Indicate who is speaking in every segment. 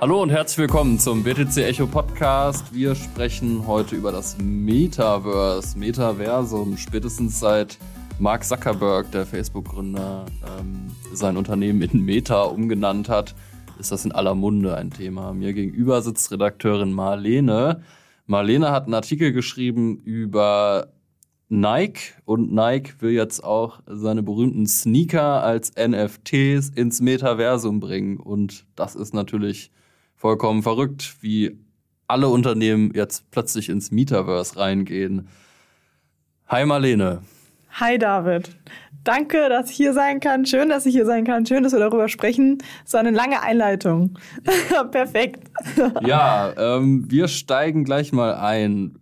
Speaker 1: Hallo und herzlich willkommen zum BTC Echo Podcast. Wir sprechen heute über das Metaverse, Metaversum. Spätestens seit Mark Zuckerberg, der Facebook-Gründer, ähm, sein Unternehmen in Meta umgenannt hat, ist das in aller Munde ein Thema. Mir gegenüber sitzt Redakteurin Marlene. Marlene hat einen Artikel geschrieben über Nike und Nike will jetzt auch seine berühmten Sneaker als NFTs ins Metaversum bringen. Und das ist natürlich vollkommen verrückt, wie alle Unternehmen jetzt plötzlich ins Metaverse reingehen. Hi Marlene.
Speaker 2: Hi David. Danke, dass ich hier sein kann. Schön, dass ich hier sein kann. Schön, dass wir darüber sprechen. So eine lange Einleitung. Perfekt.
Speaker 1: ja, ähm, wir steigen gleich mal ein.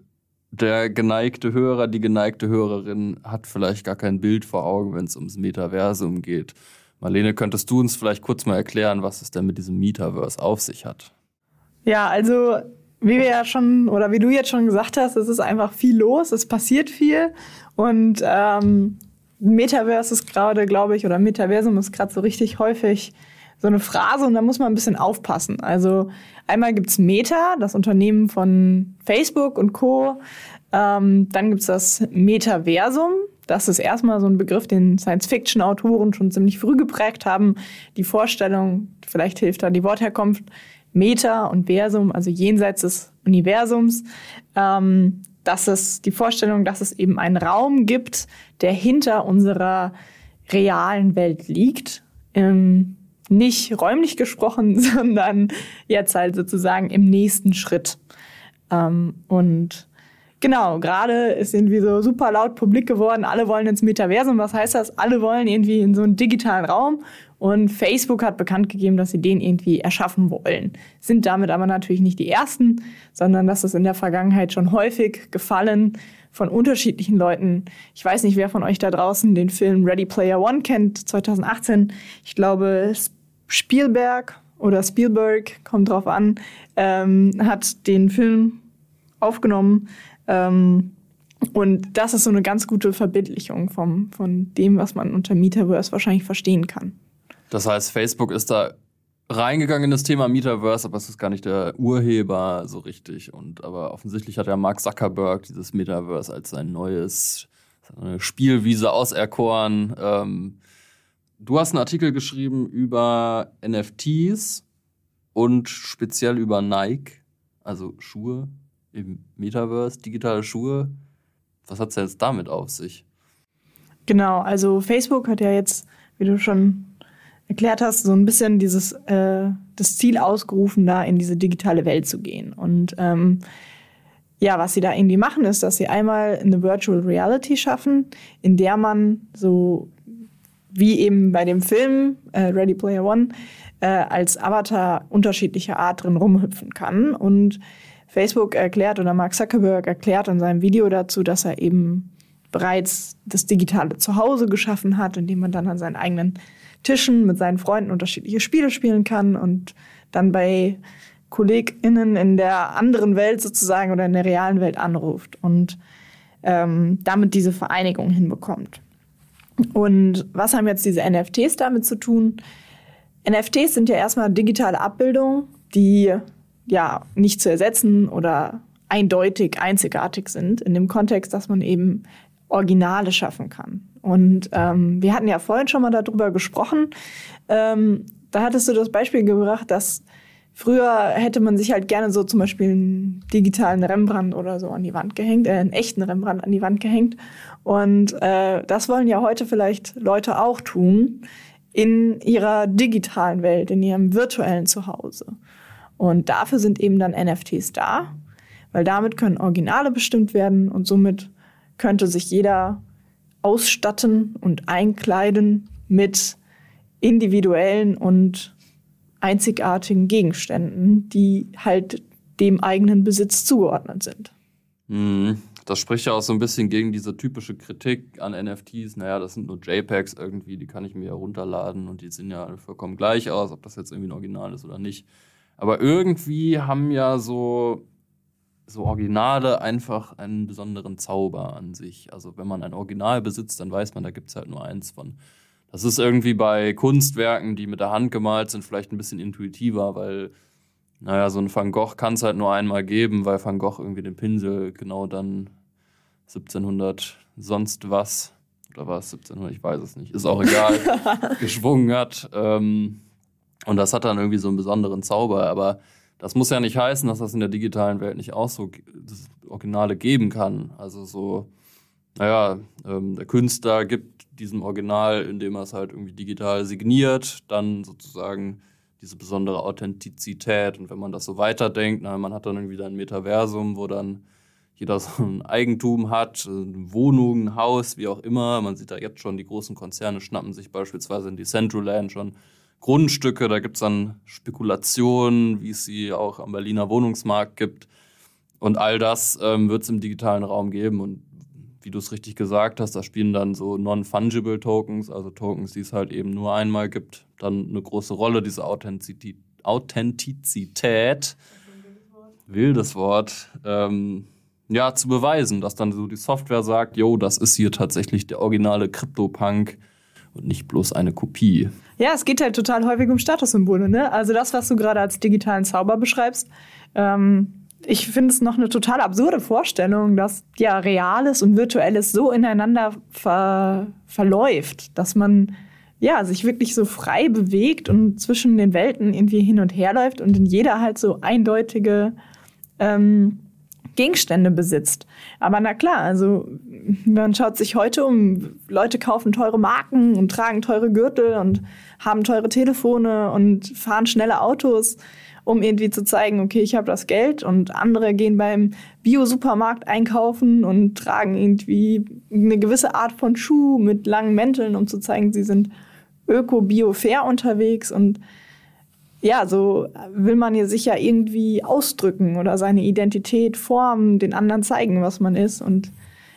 Speaker 1: Der geneigte Hörer, die geneigte Hörerin hat vielleicht gar kein Bild vor Augen, wenn es ums Metaversum geht. Marlene, könntest du uns vielleicht kurz mal erklären, was es denn mit diesem Metaverse auf sich hat?
Speaker 2: Ja, also wie wir ja schon oder wie du jetzt schon gesagt hast, es ist einfach viel los, es passiert viel und ähm, Metaverse ist gerade, glaube ich, oder Metaversum ist gerade so richtig häufig so eine Phrase und da muss man ein bisschen aufpassen. Also einmal gibt's Meta, das Unternehmen von Facebook und Co. Ähm, dann gibt's das Metaversum, das ist erstmal so ein Begriff, den Science-Fiction-Autoren schon ziemlich früh geprägt haben. Die Vorstellung, vielleicht hilft da die Wortherkunft, Meta und Versum, also jenseits des Universums. Ähm, dass es die Vorstellung, dass es eben einen Raum gibt, der hinter unserer realen Welt liegt. Ähm, nicht räumlich gesprochen, sondern jetzt halt sozusagen im nächsten Schritt. Ähm, und Genau, gerade ist irgendwie so super laut publik geworden. Alle wollen ins Metaversum. Was heißt das? Alle wollen irgendwie in so einen digitalen Raum. Und Facebook hat bekannt gegeben, dass sie den irgendwie erschaffen wollen. Sind damit aber natürlich nicht die Ersten, sondern das ist in der Vergangenheit schon häufig gefallen von unterschiedlichen Leuten. Ich weiß nicht, wer von euch da draußen den Film Ready Player One kennt, 2018. Ich glaube, Spielberg oder Spielberg, kommt drauf an, ähm, hat den Film aufgenommen ähm, und das ist so eine ganz gute Verbildlichung vom, von dem, was man unter Metaverse wahrscheinlich verstehen kann.
Speaker 1: Das heißt, Facebook ist da reingegangen in das Thema Metaverse, aber es ist gar nicht der Urheber so richtig. Und aber offensichtlich hat ja Mark Zuckerberg dieses Metaverse als sein neues seine Spielwiese auserkoren. Ähm, du hast einen Artikel geschrieben über NFTs und speziell über Nike, also Schuhe im Metaverse, digitale Schuhe. Was hat es jetzt damit auf sich?
Speaker 2: Genau, also Facebook hat ja jetzt, wie du schon erklärt hast, so ein bisschen dieses äh, das Ziel ausgerufen, da in diese digitale Welt zu gehen. Und ähm, ja, was sie da irgendwie machen, ist, dass sie einmal eine Virtual Reality schaffen, in der man so wie eben bei dem Film äh, Ready Player One äh, als Avatar unterschiedlicher Art drin rumhüpfen kann und Facebook erklärt oder Mark Zuckerberg erklärt in seinem Video dazu, dass er eben bereits das digitale Zuhause geschaffen hat, in dem man dann an seinen eigenen Tischen mit seinen Freunden unterschiedliche Spiele spielen kann und dann bei KollegInnen in der anderen Welt sozusagen oder in der realen Welt anruft und ähm, damit diese Vereinigung hinbekommt. Und was haben jetzt diese NFTs damit zu tun? NFTs sind ja erstmal digitale Abbildungen, die ja nicht zu ersetzen oder eindeutig einzigartig sind, in dem Kontext, dass man eben Originale schaffen kann. Und ähm, wir hatten ja vorhin schon mal darüber gesprochen. Ähm, da hattest du das Beispiel gebracht, dass früher hätte man sich halt gerne so zum Beispiel einen digitalen Rembrandt oder so an die Wand gehängt, äh, einen echten Rembrandt an die Wand gehängt. Und äh, das wollen ja heute vielleicht Leute auch tun in ihrer digitalen Welt, in ihrem virtuellen Zuhause. Und dafür sind eben dann NFTs da, weil damit können Originale bestimmt werden und somit könnte sich jeder ausstatten und einkleiden mit individuellen und einzigartigen Gegenständen, die halt dem eigenen Besitz zugeordnet sind.
Speaker 1: Mhm. Das spricht ja auch so ein bisschen gegen diese typische Kritik an NFTs. Naja, das sind nur JPEGs irgendwie, die kann ich mir ja runterladen und die sehen ja vollkommen gleich aus, ob das jetzt irgendwie ein Original ist oder nicht. Aber irgendwie haben ja so, so Originale einfach einen besonderen Zauber an sich. Also wenn man ein Original besitzt, dann weiß man, da gibt es halt nur eins von. Das ist irgendwie bei Kunstwerken, die mit der Hand gemalt sind, vielleicht ein bisschen intuitiver, weil naja, so ein Van Gogh kann es halt nur einmal geben, weil Van Gogh irgendwie den Pinsel genau dann 1700 sonst was, oder war es 1700, ich weiß es nicht, ist auch egal, geschwungen hat. Ähm, und das hat dann irgendwie so einen besonderen Zauber, aber das muss ja nicht heißen, dass das in der digitalen Welt nicht auch so das Originale geben kann. Also so, naja, ähm, der Künstler gibt diesem Original, indem er es halt irgendwie digital signiert, dann sozusagen diese besondere Authentizität. Und wenn man das so weiterdenkt, na, man hat dann irgendwie ein Metaversum, wo dann jeder so ein Eigentum hat, eine Wohnung, ein Haus, wie auch immer. Man sieht da jetzt schon, die großen Konzerne schnappen sich beispielsweise in die Centraland schon Grundstücke. Da gibt es dann Spekulationen, wie es sie auch am Berliner Wohnungsmarkt gibt. Und all das ähm, wird es im digitalen Raum geben. Und wie du es richtig gesagt hast, da spielen dann so non-fungible Tokens, also Tokens, die es halt eben nur einmal gibt, dann eine große Rolle, diese Authentizität. Wildes Wort, ähm, ja, zu beweisen, dass dann so die Software sagt, jo, das ist hier tatsächlich der originale Crypto-Punk und nicht bloß eine Kopie.
Speaker 2: Ja, es geht halt total häufig um Statussymbole, ne? Also das, was du gerade als digitalen Zauber beschreibst, ähm, ich finde es noch eine total absurde Vorstellung, dass ja Reales und Virtuelles so ineinander ver verläuft, dass man ja sich wirklich so frei bewegt und zwischen den Welten irgendwie hin und her läuft und in jeder halt so eindeutige ähm, Gegenstände besitzt. Aber na klar, also man schaut sich heute um, Leute kaufen teure Marken und tragen teure Gürtel und haben teure Telefone und fahren schnelle Autos um irgendwie zu zeigen, okay, ich habe das Geld. Und andere gehen beim Bio-Supermarkt einkaufen und tragen irgendwie eine gewisse Art von Schuh mit langen Mänteln, um zu zeigen, sie sind öko-bio-fair unterwegs. Und ja, so will man hier sich ja irgendwie ausdrücken oder seine Identität formen, den anderen zeigen, was man ist. Und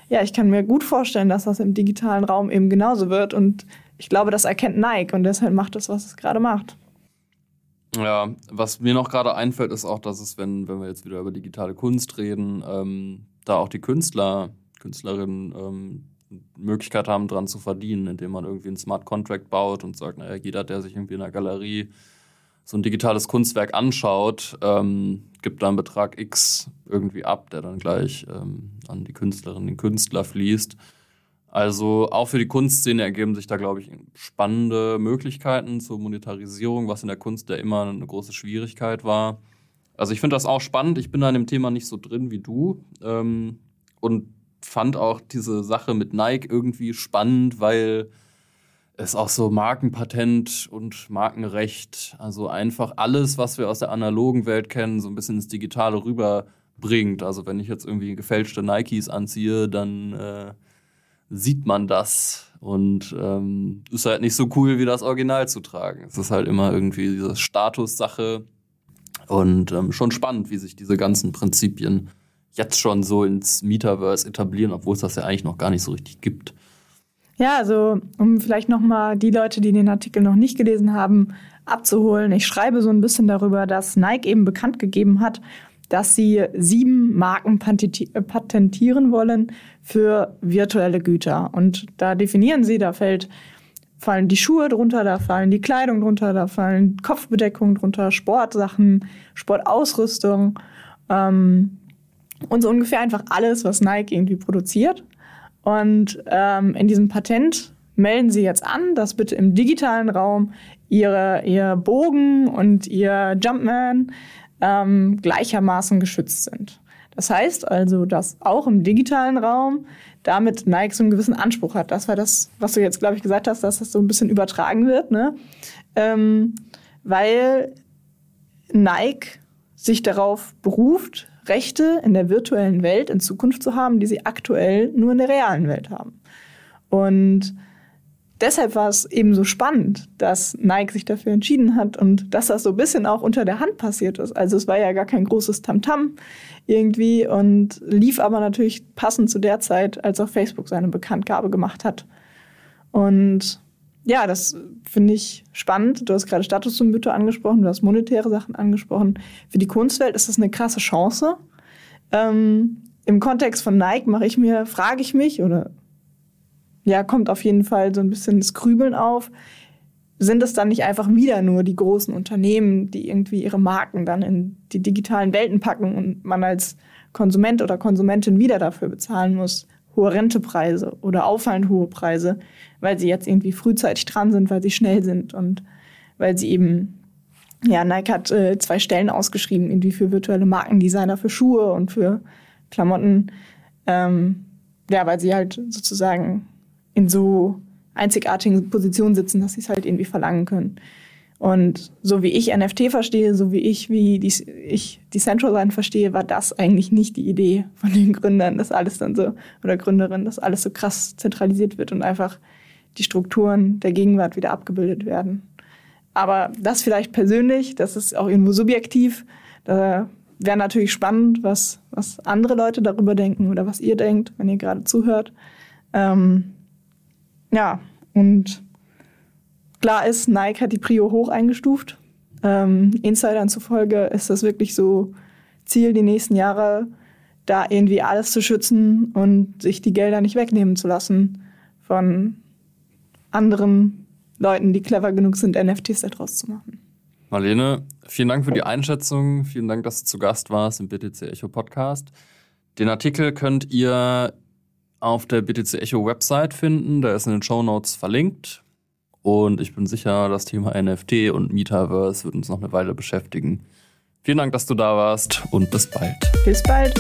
Speaker 2: ja, ich kann mir gut vorstellen, dass das im digitalen Raum eben genauso wird. Und ich glaube, das erkennt Nike und deshalb macht es, was es gerade macht.
Speaker 1: Ja, was mir noch gerade einfällt, ist auch, dass es, wenn, wenn wir jetzt wieder über digitale Kunst reden, ähm, da auch die Künstler, Künstlerinnen ähm, Möglichkeit haben, dran zu verdienen, indem man irgendwie einen Smart Contract baut und sagt, naja, jeder, der sich irgendwie in der Galerie so ein digitales Kunstwerk anschaut, ähm, gibt da einen Betrag X irgendwie ab, der dann gleich ähm, an die Künstlerin, den Künstler fließt. Also auch für die Kunstszene ergeben sich da, glaube ich, spannende Möglichkeiten zur Monetarisierung, was in der Kunst ja immer eine große Schwierigkeit war. Also ich finde das auch spannend. Ich bin da in dem Thema nicht so drin wie du ähm, und fand auch diese Sache mit Nike irgendwie spannend, weil es auch so Markenpatent und Markenrecht, also einfach alles, was wir aus der analogen Welt kennen, so ein bisschen ins Digitale rüberbringt. Also wenn ich jetzt irgendwie gefälschte Nikes anziehe, dann äh, sieht man das und ähm, ist halt nicht so cool wie das Original zu tragen. Es ist halt immer irgendwie diese Statussache und ähm, schon spannend, wie sich diese ganzen Prinzipien jetzt schon so ins Metaverse etablieren, obwohl es das ja eigentlich noch gar nicht so richtig gibt.
Speaker 2: Ja, also um vielleicht noch mal die Leute, die den Artikel noch nicht gelesen haben, abzuholen. Ich schreibe so ein bisschen darüber, dass Nike eben bekannt gegeben hat, dass sie sieben Marken patentieren wollen für virtuelle Güter. Und da definieren sie, da fällt, fallen die Schuhe drunter, da fallen die Kleidung drunter, da fallen Kopfbedeckungen drunter, Sportsachen, Sportausrüstung ähm, und so ungefähr einfach alles, was Nike irgendwie produziert. Und ähm, in diesem Patent melden Sie jetzt an, dass bitte im digitalen Raum Ihre, Ihr Bogen und Ihr Jumpman ähm, gleichermaßen geschützt sind. Das heißt also, dass auch im digitalen Raum damit Nike so einen gewissen Anspruch hat. Das war das, was du jetzt, glaube ich, gesagt hast, dass das so ein bisschen übertragen wird, ne? Ähm, weil Nike sich darauf beruft, Rechte in der virtuellen Welt in Zukunft zu haben, die sie aktuell nur in der realen Welt haben. Und deshalb war es eben so spannend, dass Nike sich dafür entschieden hat und dass das so ein bisschen auch unter der Hand passiert ist. Also es war ja gar kein großes Tamtam irgendwie und lief aber natürlich passend zu der Zeit, als auch Facebook seine Bekanntgabe gemacht hat. Und ja, das finde ich spannend. Du hast gerade Statussymbole angesprochen, du hast monetäre Sachen angesprochen. Für die Kunstwelt ist das eine krasse Chance. Ähm, Im Kontext von Nike mache ich mir, frage ich mich oder ja, kommt auf jeden Fall so ein bisschen das Grübeln auf. sind es dann nicht einfach wieder nur die großen Unternehmen, die irgendwie ihre Marken dann in die digitalen Welten packen und man als Konsument oder Konsumentin wieder dafür bezahlen muss, hohe Rentepreise oder auffallend hohe Preise, weil sie jetzt irgendwie frühzeitig dran sind, weil sie schnell sind und weil sie eben, ja, Nike hat äh, zwei Stellen ausgeschrieben, irgendwie für virtuelle Markendesigner für Schuhe und für Klamotten. Ähm, ja, weil sie halt sozusagen in so einzigartigen Positionen sitzen, dass sie es halt irgendwie verlangen können. Und so wie ich NFT verstehe, so wie ich, wie die, ich Decentraland verstehe, war das eigentlich nicht die Idee von den Gründern, dass alles dann so, oder Gründerinnen, dass alles so krass zentralisiert wird und einfach die Strukturen der Gegenwart wieder abgebildet werden. Aber das vielleicht persönlich, das ist auch irgendwo subjektiv. Da wäre natürlich spannend, was, was andere Leute darüber denken oder was ihr denkt, wenn ihr gerade zuhört. Ähm, ja, und klar ist, Nike hat die Prio hoch eingestuft. Ähm, Insidern zufolge ist das wirklich so Ziel, die nächsten Jahre da irgendwie alles zu schützen und sich die Gelder nicht wegnehmen zu lassen von anderen Leuten, die clever genug sind, NFTs daraus zu machen.
Speaker 1: Marlene, vielen Dank für die Einschätzung. Vielen Dank, dass du zu Gast warst im BTC Echo Podcast. Den Artikel könnt ihr auf der BTC Echo Website finden. Der ist in den Show Notes verlinkt. Und ich bin sicher, das Thema NFT und Metaverse wird uns noch eine Weile beschäftigen. Vielen Dank, dass du da warst und bis bald.
Speaker 2: Bis bald.